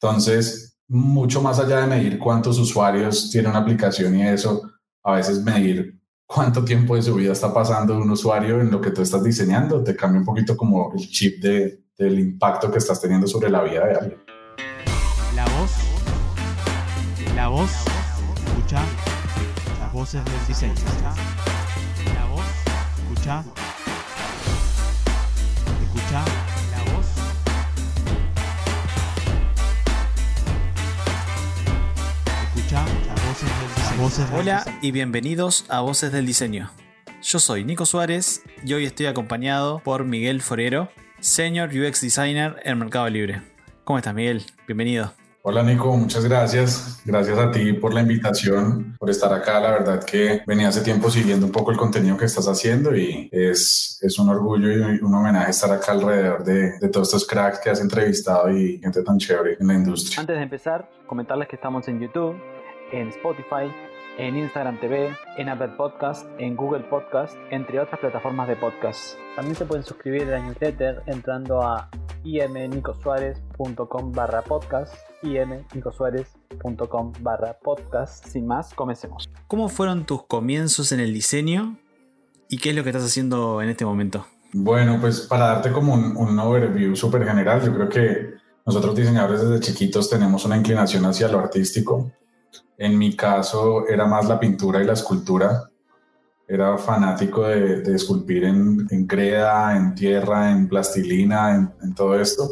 Entonces, mucho más allá de medir cuántos usuarios tiene una aplicación y eso, a veces medir cuánto tiempo de su vida está pasando un usuario en lo que tú estás diseñando, te cambia un poquito como el chip de, del impacto que estás teniendo sobre la vida de alguien. La voz, la voz, escucha las voces del diseño. La voz, escucha, voces Hola diseño. y bienvenidos a Voces del Diseño. Yo soy Nico Suárez y hoy estoy acompañado por Miguel Forero, Senior UX Designer en Mercado Libre. ¿Cómo estás, Miguel? Bienvenido. Hola Nico, muchas gracias. Gracias a ti por la invitación, por estar acá. La verdad que venía hace tiempo siguiendo un poco el contenido que estás haciendo y es, es un orgullo y un homenaje estar acá alrededor de, de todos estos cracks que has entrevistado y gente tan chévere en la industria. Antes de empezar, comentarles que estamos en YouTube, en Spotify, en Instagram TV, en Apple Podcast, en Google Podcast, entre otras plataformas de podcast. También se pueden suscribir a la newsletter entrando a imnicosuárez.com barra podcast, imnicosuárez.com barra podcast. Sin más, comencemos. ¿Cómo fueron tus comienzos en el diseño y qué es lo que estás haciendo en este momento? Bueno, pues para darte como un, un overview súper general, yo creo que nosotros diseñadores desde chiquitos tenemos una inclinación hacia lo artístico. En mi caso era más la pintura y la escultura. Era fanático de, de esculpir en, en, en tierra, en plastilina, en, en todo esto.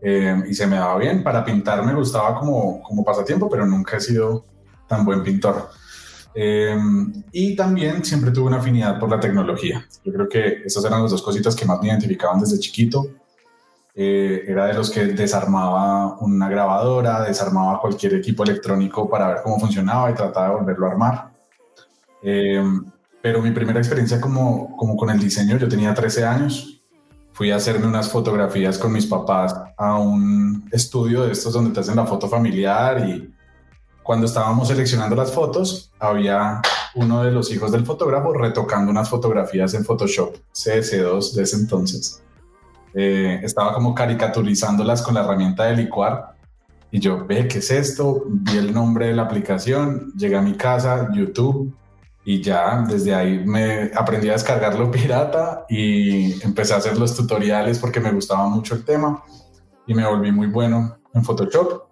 Eh, y se me daba bien. Para pintar me gustaba como, como pasatiempo, pero nunca he sido tan buen pintor. Eh, y también siempre tuve una afinidad por la tecnología. Yo creo que esas eran las dos cositas que más me identificaban desde chiquito. Eh, era de los que desarmaba una grabadora, desarmaba cualquier equipo electrónico para ver cómo funcionaba y trataba de volverlo a armar. Eh, pero mi primera experiencia como, como con el diseño, yo tenía 13 años, fui a hacerme unas fotografías con mis papás a un estudio de estos donde te hacen la foto familiar y cuando estábamos seleccionando las fotos, había uno de los hijos del fotógrafo retocando unas fotografías en Photoshop CS2 de ese entonces. Eh, estaba como caricaturizándolas con la herramienta de licuar y yo, ve, ¿qué es esto? Vi el nombre de la aplicación, llegué a mi casa, YouTube, y ya desde ahí me aprendí a descargarlo pirata y empecé a hacer los tutoriales porque me gustaba mucho el tema y me volví muy bueno en Photoshop.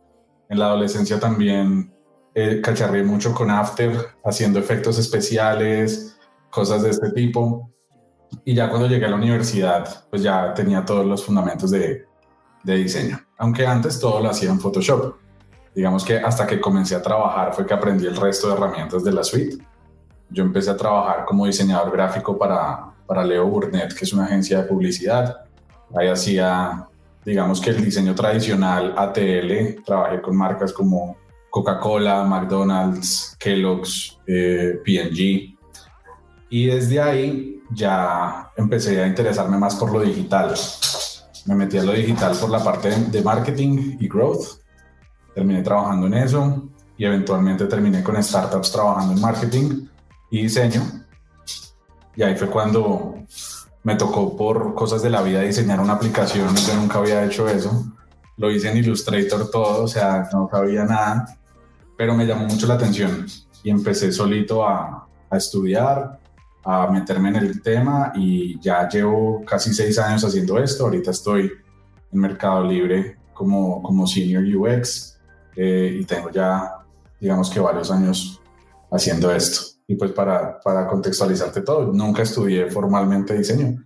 En la adolescencia también eh, cacharré mucho con After, haciendo efectos especiales, cosas de este tipo. Y ya cuando llegué a la universidad, pues ya tenía todos los fundamentos de, de diseño. Aunque antes todo lo hacía en Photoshop. Digamos que hasta que comencé a trabajar fue que aprendí el resto de herramientas de la suite. Yo empecé a trabajar como diseñador gráfico para, para Leo Burnett, que es una agencia de publicidad. Ahí hacía, digamos que el diseño tradicional ATL, trabajé con marcas como Coca-Cola, McDonald's, Kellogg's, eh, P&G. Y desde ahí ya empecé a interesarme más por lo digital. Me metí a lo digital por la parte de marketing y growth. Terminé trabajando en eso y eventualmente terminé con startups trabajando en marketing y diseño. Y ahí fue cuando me tocó por cosas de la vida diseñar una aplicación. Yo nunca había hecho eso. Lo hice en Illustrator todo, o sea, no sabía nada, pero me llamó mucho la atención y empecé solito a, a estudiar, a meterme en el tema y ya llevo casi seis años haciendo esto. Ahorita estoy en Mercado Libre como, como Senior UX eh, y tengo ya, digamos que varios años haciendo esto. Y pues para, para contextualizarte todo, nunca estudié formalmente diseño.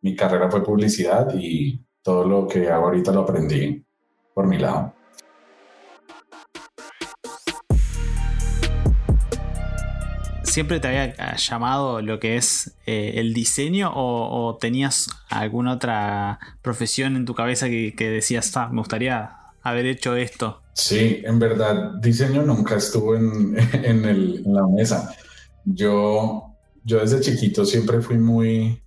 Mi carrera fue publicidad y todo lo que hago ahorita lo aprendí por mi lado. ¿Siempre te había llamado lo que es eh, el diseño o, tenías alguna otra profesión en tu cabeza que, decías, ah, me gustaría haber hecho esto? Sí, en verdad, diseño nunca estuvo en, en la mesa. Yo, yo desde chiquito siempre fui muy,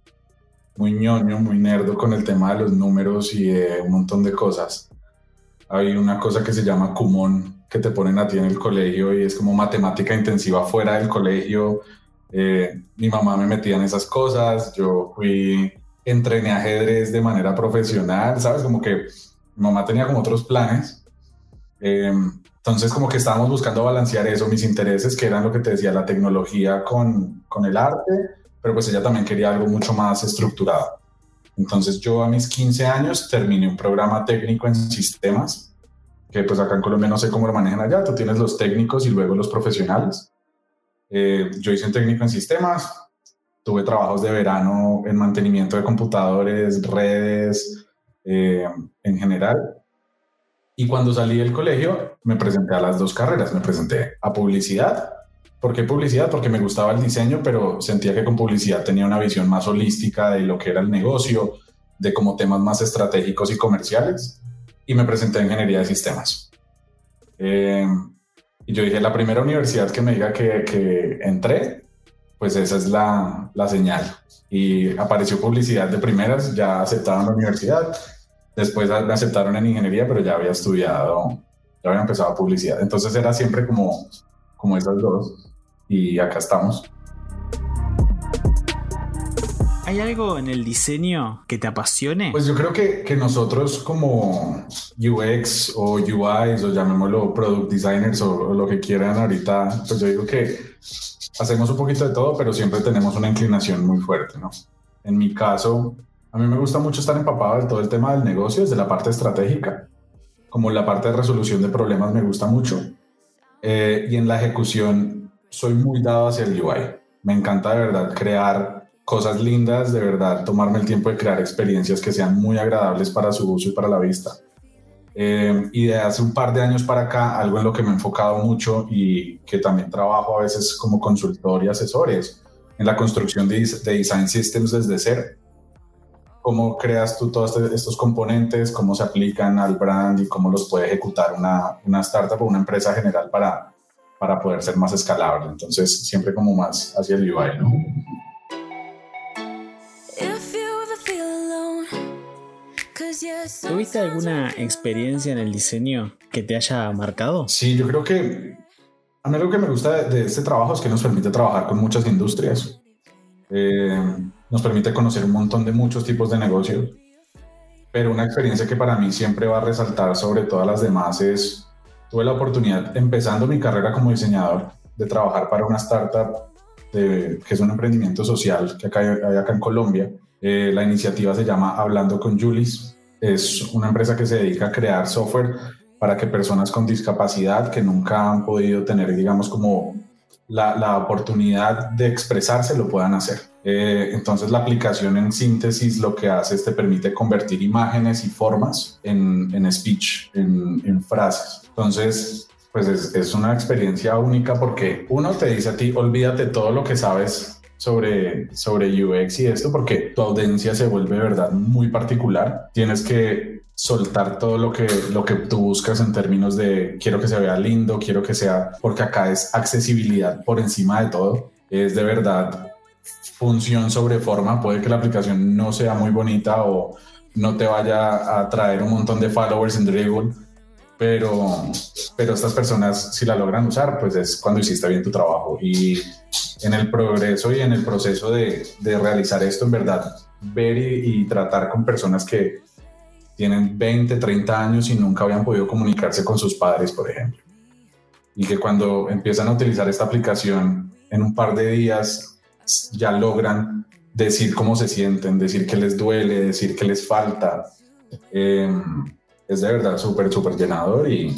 muy ñoño, muy nerdo con el tema de los números y de un montón de cosas. Hay una cosa que se llama Kumon que te ponen a ti en el colegio y es como matemática intensiva fuera del colegio. Eh, mi mamá me metía en esas cosas, yo fui, entrené ajedrez de manera profesional, ¿sabes? Como que mi mamá tenía como otros planes Eh, entonces como que estábamos buscando balancear eso, mis intereses, que eran lo que te decía, la tecnología con, con el arte, pero pues ella también quería algo mucho más estructurado. Entonces yo a mis 15 años terminé un programa técnico en sistemas, que pues acá en Colombia no sé cómo lo manejan allá, tú tienes los técnicos y luego los profesionales. Eh, yo hice un técnico en sistemas, tuve trabajos de verano en mantenimiento de computadores, redes, eh, en general. Y cuando salí del colegio me presenté a las dos carreras, me presenté a publicidad. ¿Por qué publicidad? Porque me gustaba el diseño, pero sentía que con publicidad tenía una visión más holística de lo que era el negocio, de como temas más estratégicos y comerciales. Y me presenté a ingeniería de sistemas. Eh, y yo dije, la primera universidad que me diga que, que entré, pues esa es la, la, señal. Y apareció publicidad de primeras, ya aceptaron la universidad, después me aceptaron en ingeniería, pero ya había estudiado, ya había empezado publicidad. Entonces era siempre como, como esas dos. Y acá estamos. ¿Hay algo en el diseño que te apasione? Pues yo creo que, que nosotros como UX o UIs o llamémoslo product designers o, o, lo que quieran ahorita, pues yo digo que hacemos un poquito de todo, pero siempre tenemos una inclinación muy fuerte, ¿no? En mi caso, a mí me gusta mucho estar empapado de todo el tema del negocio, desde la parte estratégica, como la parte de resolución de problemas me gusta mucho. Eh, y en la ejecución soy muy dado hacia el UI. Me encanta de verdad crear cosas lindas, de verdad, tomarme el tiempo de crear experiencias que sean muy agradables para su uso y para la vista. Eh, y de hace un par de años para acá, algo en lo que me he enfocado mucho y que también trabajo a veces como consultor y asesores en la construcción de, de design systems desde cero. Cómo creas tú todos este, estos componentes, cómo se aplican al brand y cómo los puede ejecutar una, una startup o una empresa general para, para poder ser más escalable. Entonces, siempre como más hacia el UI, ¿no? ¿Tuviste alguna experiencia en el diseño que te haya marcado? Sí, yo creo que a mí lo que me gusta de, de este trabajo es que nos permite trabajar con muchas industrias. Eh, nos permite conocer un montón de muchos tipos de negocios. Pero una experiencia que para mí siempre va a resaltar sobre todas las demás es, tuve la oportunidad, empezando mi carrera como diseñador, de trabajar para una startup de, que es un emprendimiento social que acá hay, acá en Colombia. Eh, la iniciativa se llama Hablando con Julis es una empresa que se dedica a crear software para que personas con discapacidad que nunca han podido tener, digamos, como la, la oportunidad de expresarse lo puedan hacer. Eh, entonces la aplicación en síntesis lo que hace es te permite convertir imágenes y formas en, en speech, en, en, frases. Entonces, pues es, es una experiencia única porque uno te dice a ti, olvídate todo lo que sabes sobre, sobre UX y esto porque tu audiencia se vuelve verdad muy particular. Tienes que soltar todo lo que, lo que tú buscas en términos de quiero que se vea lindo, quiero que sea, porque acá es accesibilidad por encima de todo. Es de verdad función sobre forma. Puede que la aplicación no sea muy bonita o no te vaya a traer un montón de followers en Dribble, pero, pero estas personas si la logran usar, pues es cuando hiciste bien tu trabajo. Y en el progreso y en el proceso de, de realizar esto, en verdad, ver y, y, tratar con personas que tienen 20, 30 años y nunca habían podido comunicarse con sus padres, por ejemplo. Y que cuando empiezan a utilizar esta aplicación, en un par de días ya logran decir cómo se sienten, decir que les duele, decir que les falta. Eh, es de verdad súper, súper llenador y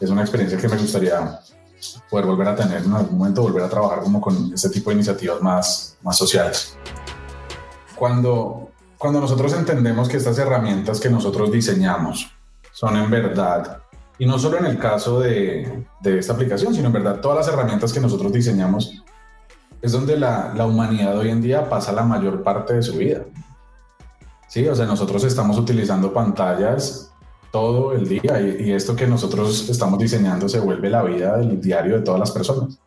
es una experiencia que me gustaría poder volver a tener en algún momento, volver a trabajar como con este tipo de iniciativas más, más sociales. Cuando, cuando nosotros entendemos que estas herramientas que nosotros diseñamos son en verdad, y no solo en el caso de, de esta aplicación, sino en verdad todas las herramientas que nosotros diseñamos, es donde la, la humanidad hoy en día pasa la mayor parte de su vida. Sí, o sea, nosotros estamos utilizando pantallas todo el día y, esto que nosotros estamos diseñando se vuelve la vida del diario de todas las personas.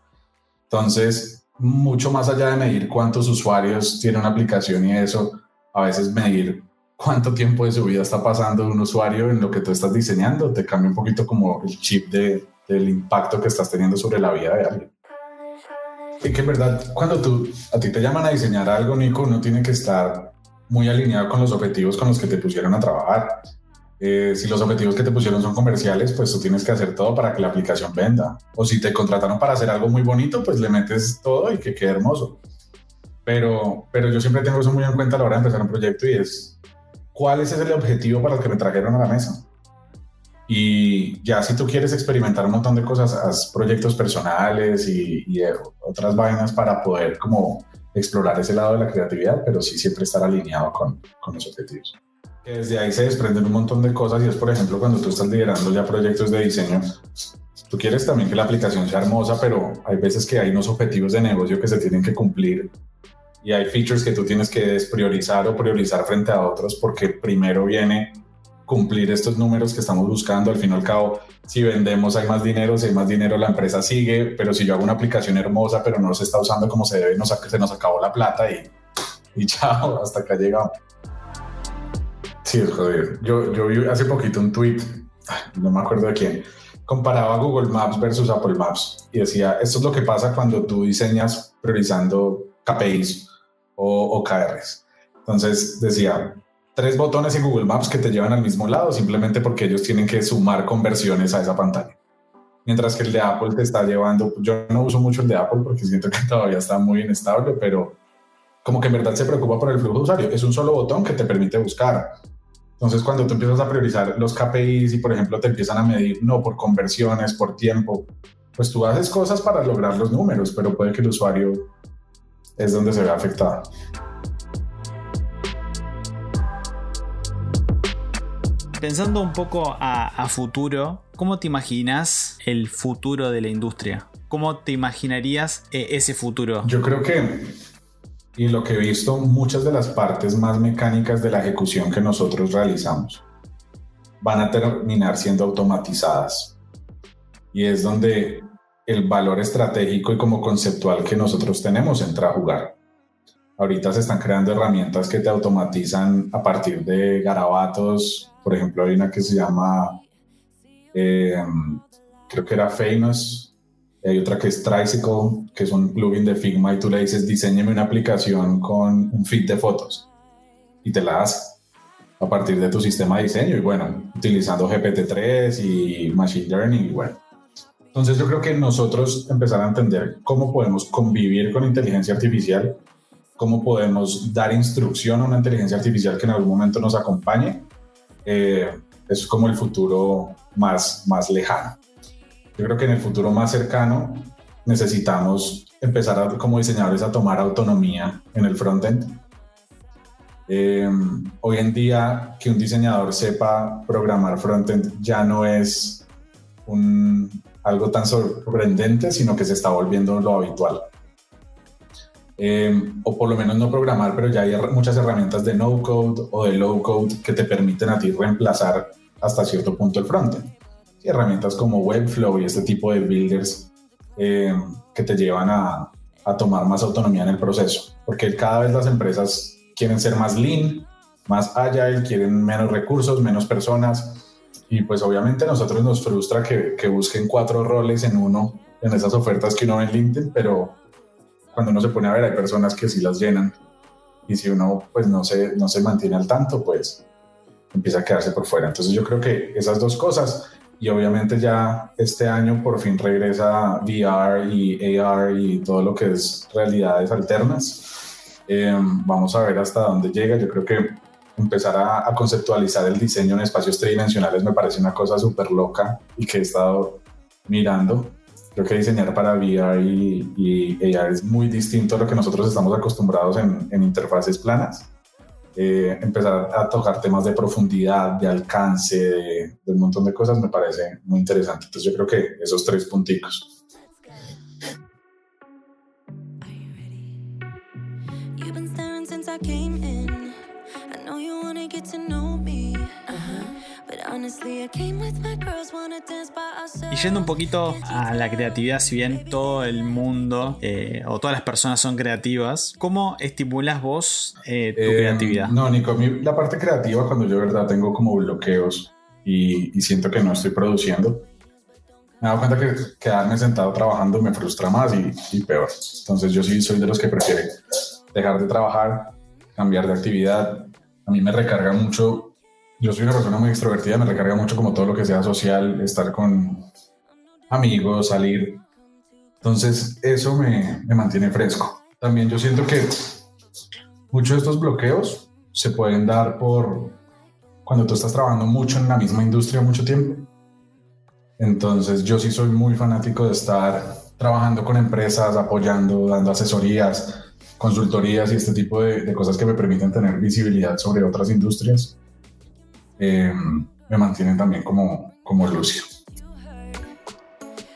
Entonces, mucho más allá de medir cuántos usuarios tiene una aplicación y eso, a veces medir cuánto tiempo de su vida está pasando un usuario en lo que tú estás diseñando, te cambia un poquito como el chip de, del impacto que estás teniendo sobre la vida de alguien. Y que en verdad, cuando tú, a ti te llaman a diseñar algo, Nico, uno tiene que estar muy alineado con los objetivos con los que te pusieron a trabajar Eh, si los objetivos que te pusieron son comerciales, pues tú tienes que hacer todo para que la aplicación venda. O si te contrataron para hacer algo muy bonito, pues le metes todo y que quede hermoso. Pero, pero yo siempre tengo eso muy en cuenta a la hora de empezar un proyecto y es, ¿cuál es el objetivo para el que me trajeron a la mesa? Y ya si tú quieres experimentar un montón de cosas, haz proyectos personales y, y otras vainas para poder como explorar ese lado de la creatividad, pero sí siempre estar alineado con, con los objetivos. Desde ahí se desprenden un montón de cosas y es, por ejemplo, cuando tú estás liderando ya proyectos de diseño, tú quieres también que la aplicación sea hermosa, pero hay veces que hay unos objetivos de negocio que se tienen que cumplir y hay features que tú tienes que despriorizar o priorizar frente a otros porque primero viene cumplir estos números que estamos buscando. Al fin y al cabo, si vendemos hay más dinero, si hay más dinero la empresa sigue, pero si yo hago una aplicación hermosa pero no se está usando como se debe, nos, se nos acabó la plata y, y chao, hasta acá llegamos. Sí, es jodido. Yo, yo vi hace poquito un tweet, no me acuerdo de quién, comparaba Google Maps versus Apple Maps y decía, esto es lo que pasa cuando tú diseñas priorizando KPIs o OKRs. Entonces decía, tres botones en Google Maps que te llevan al mismo lado simplemente porque ellos tienen que sumar conversiones a esa pantalla. Mientras que el de Apple te está llevando, yo no uso mucho el de Apple porque siento que todavía está muy inestable, pero como que en verdad se preocupa por el flujo de usuario. Es un solo botón que te permite buscar. Entonces, cuando tú empiezas a priorizar los KPIs y, por ejemplo, te empiezan a medir, no por conversiones, por tiempo, pues tú haces cosas para lograr los números, pero puede que el usuario es donde se ve afectado. Pensando un poco a, futuro, ¿cómo te imaginas el futuro de la industria? ¿Cómo te imaginarías eh, ese futuro? Yo creo que y lo que he visto, muchas de las partes más mecánicas de la ejecución que nosotros realizamos van a terminar siendo automatizadas. Y es donde el valor estratégico y como conceptual que nosotros tenemos entra a jugar. Ahorita se están creando herramientas que te automatizan a partir de garabatos. Por ejemplo, hay una que se llama, eh, creo que era Famous, hay otra que es Tricycle, que es un plugin de Figma y tú le dices, diseñeme una aplicación con un feed de fotos y te la hace a partir de tu sistema de diseño y bueno, utilizando GPT-3 y Machine Learning y bueno. Entonces yo creo que nosotros empezar a entender cómo podemos convivir con inteligencia artificial, cómo podemos dar instrucción a una inteligencia artificial que en algún momento nos acompañe, eh, es como el futuro más, más lejano. Yo creo que en el futuro más cercano necesitamos empezar como diseñadores a tomar autonomía en el frontend. Eh, hoy en día que un diseñador sepa programar frontend ya no es un, algo tan sorprendente, sino que se está volviendo lo habitual. Eh, o por lo menos no programar, pero ya hay muchas herramientas de no code o de low code que te permiten a ti reemplazar hasta cierto punto el frontend herramientas como Webflow y este tipo de builders eh, que te llevan a, a, tomar más autonomía en el proceso, porque cada vez las empresas quieren ser más lean, más agile, quieren menos recursos, menos personas, y pues obviamente a nosotros nos frustra que, que busquen cuatro roles en uno en esas ofertas que uno ve en LinkedIn, pero cuando uno se pone a ver hay personas que sí las llenan, y si uno pues no se, no se mantiene al tanto, pues empieza a quedarse por fuera. Entonces yo creo que esas dos cosas y obviamente ya este año por fin regresa VR y AR y todo lo que es realidades alternas. Eh, vamos a ver hasta dónde llega. Yo creo que empezar a, conceptualizar el diseño en espacios tridimensionales me parece una cosa súper loca y que he estado mirando. Creo que diseñar para VR y, AR es muy distinto a lo que nosotros estamos acostumbrados en, en interfaces planas. Eh, empezar a tocar temas de profundidad, de alcance, de, un montón de cosas, me parece muy interesante. Entonces yo creo que esos tres punticos. Y yendo un poquito a la creatividad, si bien todo el mundo eh, o todas las personas son creativas, ¿cómo estimulas vos eh, tu eh, creatividad? No, Nico, la parte creativa, cuando yo de verdad tengo como bloqueos y, siento que no estoy produciendo, me he dado cuenta que quedarme sentado trabajando me frustra más y, y peor. Entonces yo sí soy de los que prefieren dejar de trabajar, cambiar de actividad. A mí me recarga mucho yo soy una persona muy extrovertida, me recarga mucho como todo lo que sea social, estar con amigos, salir. Entonces, eso me, me mantiene fresco. También yo siento que muchos de estos bloqueos se pueden dar por cuando tú estás trabajando mucho en la misma industria mucho tiempo. Entonces, yo sí soy muy fanático de estar trabajando con empresas, apoyando, dando asesorías, consultorías y este tipo de, de cosas que me permiten tener visibilidad sobre otras industrias. Eh, me mantienen también como, como lucio.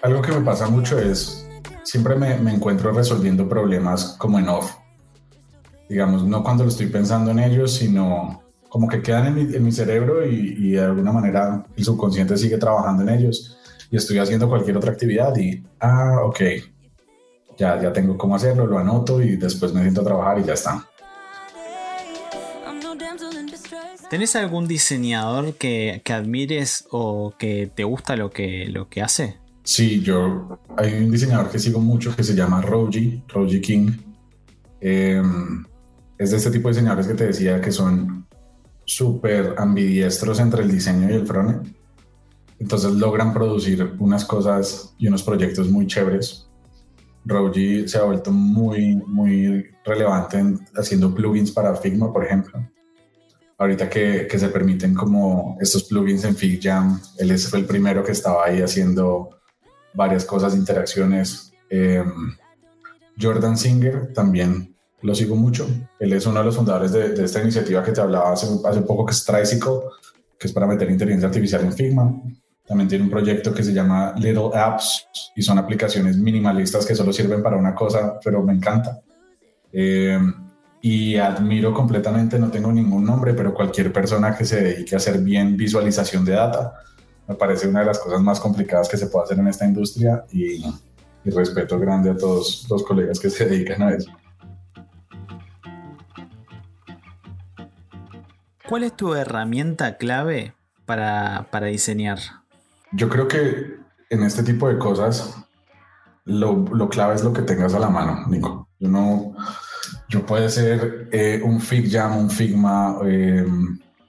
Algo que me pasa mucho es, siempre me, me encuentro resolviendo problemas como en off. Digamos, no cuando lo estoy pensando en ellos, sino como que quedan en mi, en mi cerebro y, y, de alguna manera el subconsciente sigue trabajando en ellos y estoy haciendo cualquier otra actividad y, ah, ok, ya, ya tengo cómo hacerlo, lo anoto y después me siento a trabajar y ya está. ¿Tenés algún diseñador que, que, admires o que te gusta lo que, lo que hace? Sí, yo hay un diseñador que sigo mucho que se llama Roji, Roji King. Eh, es de este tipo de diseñadores que te decía que son súper ambidiestros entre el diseño y el frontend. Entonces logran producir unas cosas y unos proyectos muy chéveres. Roji se ha vuelto muy, muy relevante en, haciendo plugins para Figma, por ejemplo ahorita que, que, se permiten como estos plugins en FigJam, él fue el primero que estaba ahí haciendo varias cosas, interacciones. Eh, Jordan Singer también lo sigo mucho. Él es uno de los fundadores de, de esta iniciativa que te hablaba hace, hace, poco, que es Tricycle, que es para meter inteligencia artificial en Figma. También tiene un proyecto que se llama Little Apps y son aplicaciones minimalistas que solo sirven para una cosa, pero me encanta. Eh, y admiro completamente, no tengo ningún nombre, pero cualquier persona que se dedique a hacer bien visualización de data, me parece una de las cosas más complicadas que se puede hacer en esta industria y, y respeto grande a todos los colegas que se dedican a eso. ¿Cuál es tu herramienta clave para, para diseñar? Yo creo que en este tipo de cosas lo, lo clave es lo que tengas a la mano, Nico. Yo no, yo puede ser eh, un FigJam, un Figma, eh,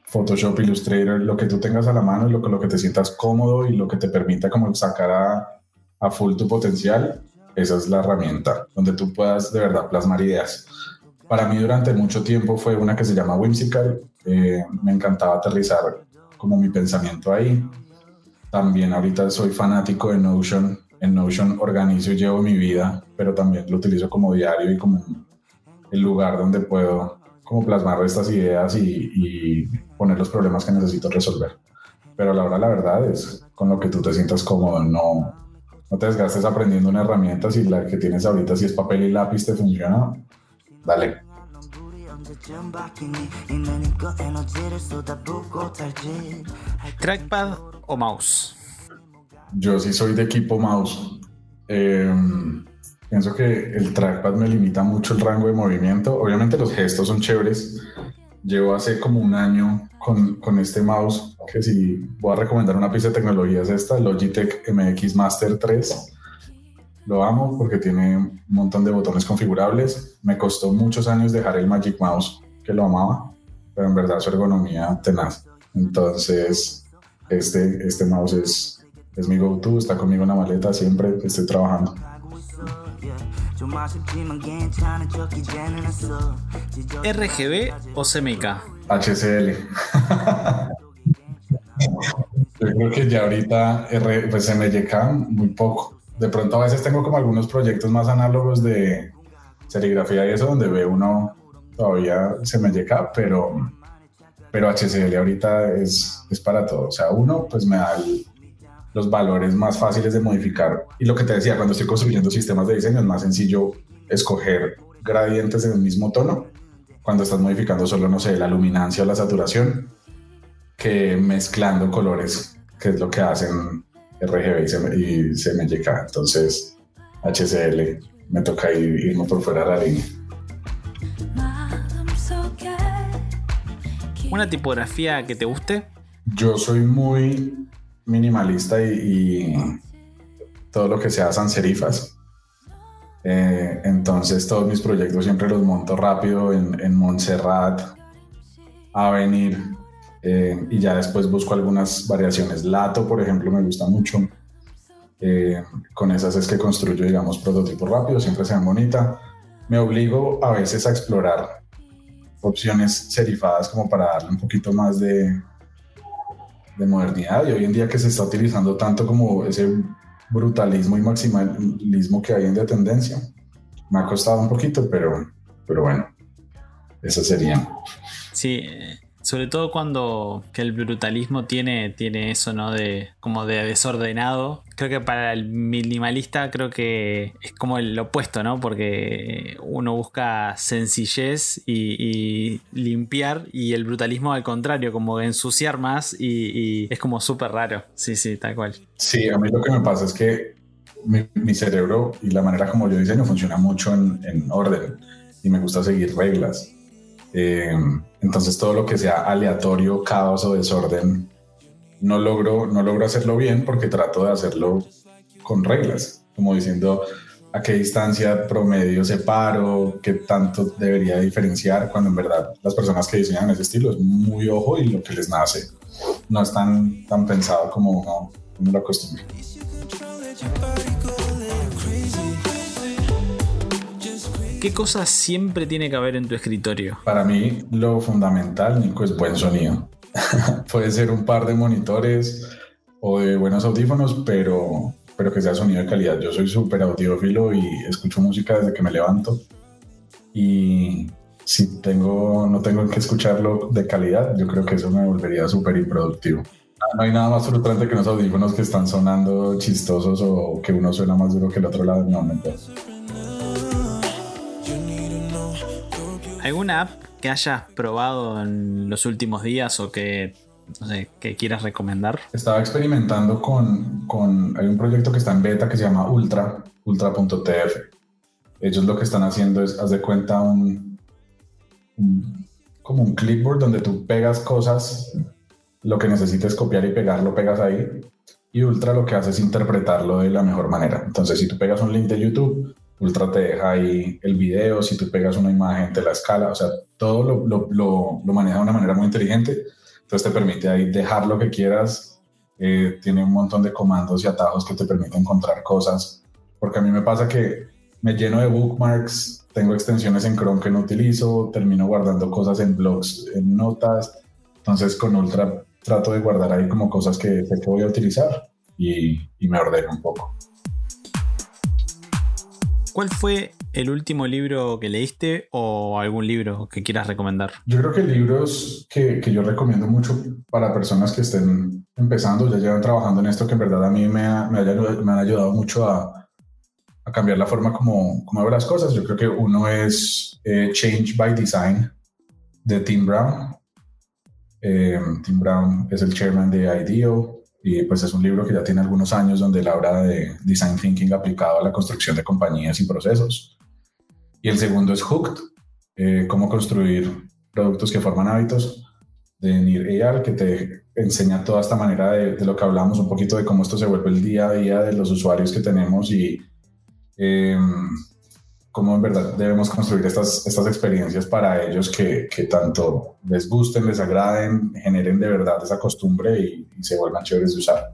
Photoshop, Illustrator, lo que tú tengas a la mano lo, lo que te sientas cómodo y lo que te permita como sacar a, a full tu potencial, esa es la herramienta donde tú puedas de verdad plasmar ideas. Para mí durante mucho tiempo fue una que se llama Whimsical, eh, me encantaba aterrizar como mi pensamiento ahí. También ahorita soy fanático de Notion, en Notion organizo y llevo mi vida, pero también lo utilizo como diario y como el lugar donde puedo como plasmar estas ideas y, y, poner los problemas que necesito resolver. Pero a la hora la verdad es con lo que tú te sientas cómodo, no, no te desgastes aprendiendo una herramienta si la que tienes ahorita si es papel y lápiz te funciona, dale. ¿Trackpad o mouse? Yo sí soy de equipo mouse. Eh, Pienso que el trackpad me limita mucho el rango de movimiento. Obviamente los gestos son chéveres. Llevo hace como un año con, con este mouse, que si voy a recomendar una pieza de tecnología es esta, Logitech MX Master 3. Lo amo porque tiene un montón de botones configurables. Me costó muchos años dejar el Magic Mouse, que lo amaba, pero en verdad su ergonomía tenaz. Entonces, este, este mouse es, es mi go-to, está conmigo en la maleta siempre estoy trabajando. ¿RGB o CMYK? HCL. Yo creo que ya ahorita R, pues MYK muy poco. De pronto a veces tengo como algunos proyectos más análogos de serigrafía y eso donde ve uno todavía CMYK, pero, pero HCL ahorita es, es para todo. O sea, uno pues me da el, los valores más fáciles de modificar. Y lo que te decía, cuando estoy construyendo sistemas de diseño es más sencillo escoger gradientes en el mismo tono cuando estás modificando solo, no sé, la luminancia o la saturación, que mezclando colores, que es lo que hacen RGB y CMYK. Entonces, HCL, me toca ir, irme por fuera de la línea. ¿Una tipografía que te guste? Yo soy muy minimalista y, todo lo que sea sans serifas. Eh, entonces todos mis proyectos siempre los monto rápido en, en Montserrat, Avenir, Eh, y ya después busco algunas variaciones. Lato, por ejemplo, me gusta mucho. Eh, con esas es que construyo, digamos, prototipos rápidos, siempre se ven bonita. Me obligo a veces a explorar opciones serifadas como para darle un poquito más de, de modernidad y hoy en día que se está utilizando tanto como ese brutalismo y maximalismo que hay en de tendencia. Me ha costado un poquito, pero, pero bueno, eso sería. Sí, sobre todo cuando que el brutalismo tiene, tiene eso, ¿no? De como de desordenado. Creo que para el minimalista creo que es como el opuesto, ¿no? Porque uno busca sencillez y, limpiar y el brutalismo al contrario, como ensuciar más y, es como súper raro. Sí, sí, tal cual. Sí, a mí lo que me pasa es que mi, cerebro y la manera como yo diseño funciona mucho en orden y me gusta seguir reglas. Eh, entonces todo lo que sea aleatorio, caos o desorden, no logro, no logro hacerlo bien porque trato de hacerlo con reglas, como diciendo a qué distancia promedio separo, qué tanto debería diferenciar, cuando en verdad las personas que diseñan ese estilo es muy ojo y lo que les nace. No es tan, tan pensado como uno, uno lo acostumbra. ¿Qué cosas siempre tiene que haber en tu escritorio? Para mí lo fundamental, Nico, es buen sonido. Puede ser un par de monitores o de buenos audífonos, pero, pero que sea sonido de calidad. Yo soy súper audiófilo y escucho música desde que me levanto. Y si tengo, no tengo que escucharlo de calidad, yo creo que eso me volvería súper improductivo. No hay nada más frustrante que unos audífonos que están sonando chistosos o que uno suena más duro que el otro lado. No, me ¿Alguna app que hayas probado en los últimos días o que, que quieras recomendar? Estaba experimentando con, Hay un proyecto que está en beta que se llama Ultra, ultra.tf. Ellos lo que están haciendo es, haz de cuenta, un, como un clipboard donde tú pegas cosas, lo que necesites copiar y pegar, lo pegas ahí. Y Ultra lo que hace es interpretarlo de la mejor manera. Entonces, si tú pegas un link de YouTube, Ultra te deja ahí el video, si tú pegas una imagen te la escala, o sea, todo lo, lo, lo, maneja de una manera muy inteligente, entonces te permite ahí dejar lo que quieras, eh, tiene un montón de comandos y atajos que te permiten encontrar cosas, porque a mí me pasa que me lleno de bookmarks, tengo extensiones en Chrome que no utilizo, termino guardando cosas en blogs, en notas, entonces con Ultra trato de guardar ahí como cosas que voy a utilizar y, y me ordeno un poco. ¿Cuál fue el último libro que leíste o algún libro que quieras recomendar? Yo creo que libros que, yo recomiendo mucho para personas que estén empezando, ya llevan trabajando en esto, que en verdad a mí me, han ayudado mucho a, cambiar la forma como, como veo las cosas. Yo creo que uno es eh, Change by Design de Tim Brown. Eh, Tim Brown es el chairman de IDEO, y pues es un libro que ya tiene algunos años donde él habla de design thinking aplicado a la construcción de compañías y procesos. Y el segundo es Hooked, eh, cómo construir productos que forman hábitos de Nir Eyal, que te enseña toda esta manera de, de, lo que hablamos, un poquito de cómo esto se vuelve el día a día de los usuarios que tenemos y eh, cómo en verdad debemos construir estas, estas experiencias para ellos que, que, tanto les gusten, les agraden, generen de verdad esa costumbre y, y se vuelvan chéveres de usar.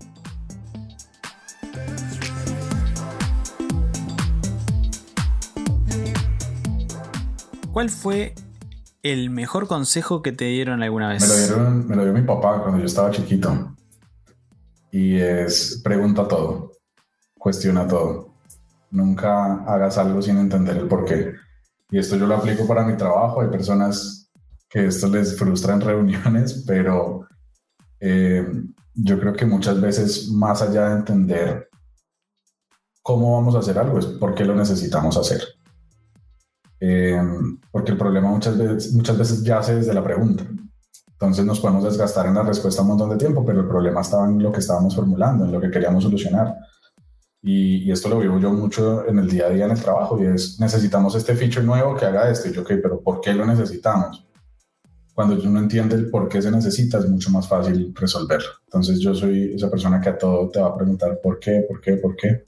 ¿Cuál fue el mejor consejo que te dieron alguna vez? Me lo, dieron, me lo dio mi papá cuando yo estaba chiquito. Y es pregunta todo, cuestiona todo nunca hagas algo sin entender el por qué. Y esto yo lo aplico para mi trabajo. Hay personas que esto les frustra en reuniones, pero eh, yo creo que muchas veces, más allá de entender cómo vamos a hacer algo, es por qué lo necesitamos hacer. Eh, porque el problema muchas veces, muchas veces yace desde la pregunta. Entonces nos podemos desgastar en la respuesta un montón de tiempo, pero el problema estaba en lo que estábamos formulando, en lo que queríamos solucionar. Y, esto lo vivo yo mucho en el día a día en el trabajo y es, necesitamos este feature nuevo que haga esto. Y yo, ok, pero ¿por qué lo necesitamos? Cuando uno entiende el por qué se necesita, es mucho más fácil resolverlo. Entonces yo soy esa persona que a todo te va a preguntar por qué, por qué, por qué.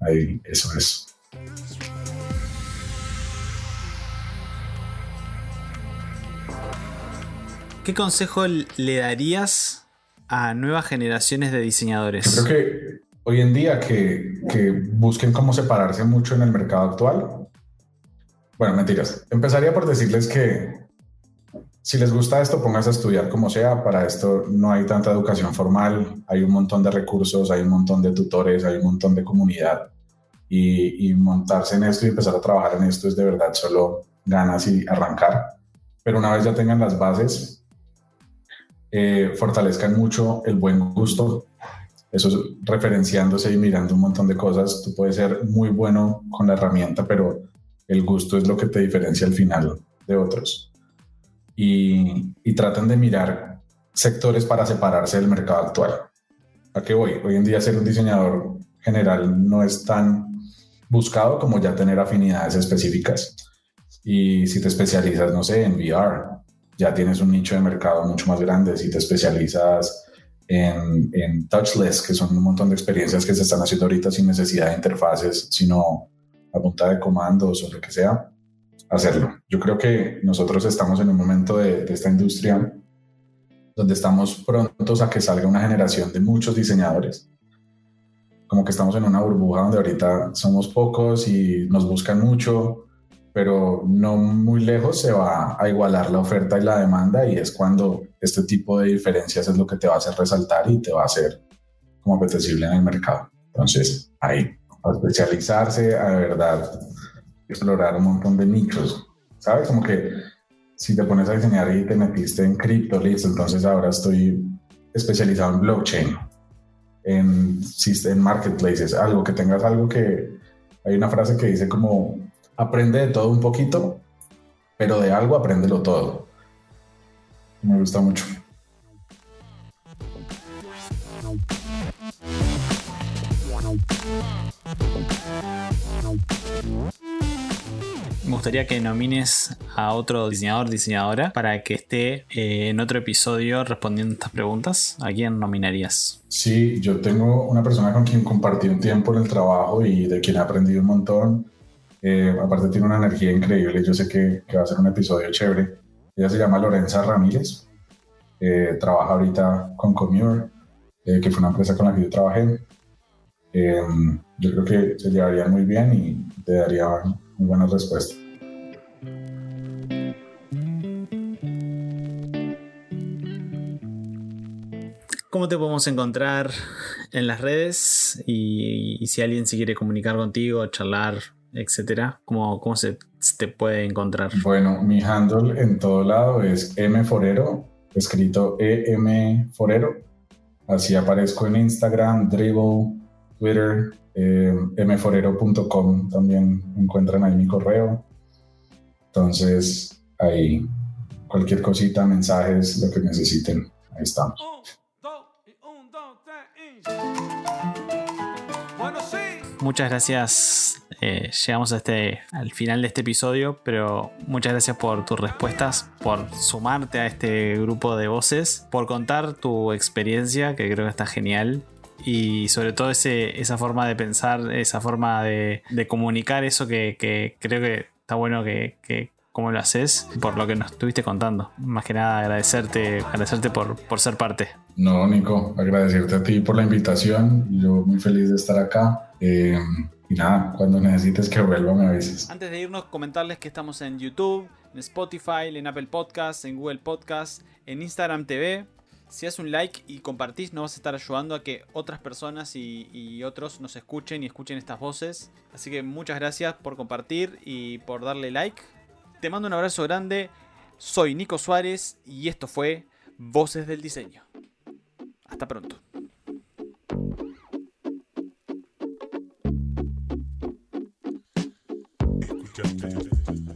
Ahí, eso es. ¿Qué consejo le darías a nuevas generaciones de diseñadores? Yo creo que hoy en día que, que busquen cómo separarse mucho en el mercado actual. Bueno, mentiras. Empezaría por decirles que si les gusta esto, pónganse a estudiar como sea. Para esto no hay tanta educación formal, hay un montón de recursos, hay un montón de tutores, hay un montón de comunidad. Y, montarse en esto y empezar a trabajar en esto es de verdad solo ganas y arrancar. Pero una vez ya tengan las bases, eh, fortalezcan mucho el buen gusto. Eso es referenciándose y mirando un montón de cosas. Tú puedes ser muy bueno con la herramienta, pero el gusto es lo que te diferencia al final de otros y, y tratan de mirar sectores para separarse del mercado actual. ¿A qué voy? Hoy en día ser un diseñador general no es tan buscado como ya tener afinidades específicas. Y si te especializas, no sé, en VR, ya tienes un nicho de mercado mucho más grande. Si te especializas en, en touchless, que son un montón de experiencias que se están haciendo ahorita sin necesidad de interfaces, sino a punta de comandos o lo que sea, hacerlo. Yo creo que nosotros estamos en un momento de, esta industria donde estamos prontos a que salga una generación de muchos diseñadores. Como que estamos en una burbuja donde ahorita somos pocos y nos buscan mucho, pero no muy lejos se va a igualar la oferta y la demanda y es cuando este tipo de diferencias es lo que te va a hacer resaltar y te va a hacer como apetecible en el mercado. Entonces, ahí, a especializarse, a verdad explorar un montón de nichos, ¿sabes? Como que si te pones a diseñar y te metiste en cripto, listo, entonces ahora estoy especializado en blockchain, en, en marketplaces, algo que tengas algo que... Hay una frase que dice como, aprende de todo un poquito, pero de algo apréndelo todo. Me gusta mucho. me gustaría que nomines a otro diseñador, diseñadora, para que esté eh, en otro episodio respondiendo estas preguntas. ¿A quién nominarías? Sí, yo tengo una persona con quien compartí un tiempo en el trabajo y de quien he aprendido un montón. Eh, aparte tiene una energía increíble, yo sé que, va a ser un episodio chévere. Ella se llama Lorenza Ramírez, eh, trabaja ahorita con Commure, que fue una empresa con la que yo trabajé. yo creo que se llevaría muy bien y te daría muy buena respuesta. ¿Cómo te podemos encontrar en las redes? Y, si alguien se quiere comunicar contigo, charlar, etcétera, ¿cómo, cómo se, te puede encontrar? Bueno, mi handle en todo lado es mforero, escrito EM Forero. Así aparezco en Instagram, Dribble, Twitter, eh, mforero.com también encuentran ahí mi correo. Entonces, ahí cualquier cosita, mensajes, lo que necesiten, ahí estamos. Muchas gracias. Eh, llegamos a este, al final de este episodio, pero muchas gracias por tus respuestas, por sumarte a este grupo de voces, por contar tu experiencia, que creo que está genial y sobre todo ese, esa forma de pensar, esa forma de, comunicar eso que, creo que está bueno que, que como lo haces, por lo que nos estuviste contando. Más que nada agradecerte, agradecerte por, por ser parte. No, Nico, agradecerte a ti por la invitación. Yo muy feliz de estar acá. Eh, y nada, cuando necesites que vuelva me avises. Antes de irnos, comentarles que estamos en YouTube, en Spotify, en Apple Podcasts, en Google Podcasts, en Instagram TV. Si haces un like y compartís, nos vas a estar ayudando a que otras personas y, otros nos escuchen y escuchen estas voces. Así que muchas gracias por compartir y por darle like. Te mando un abrazo grande. Soy Nico Suárez y esto fue Voces del Diseño. Hasta pronto. Voces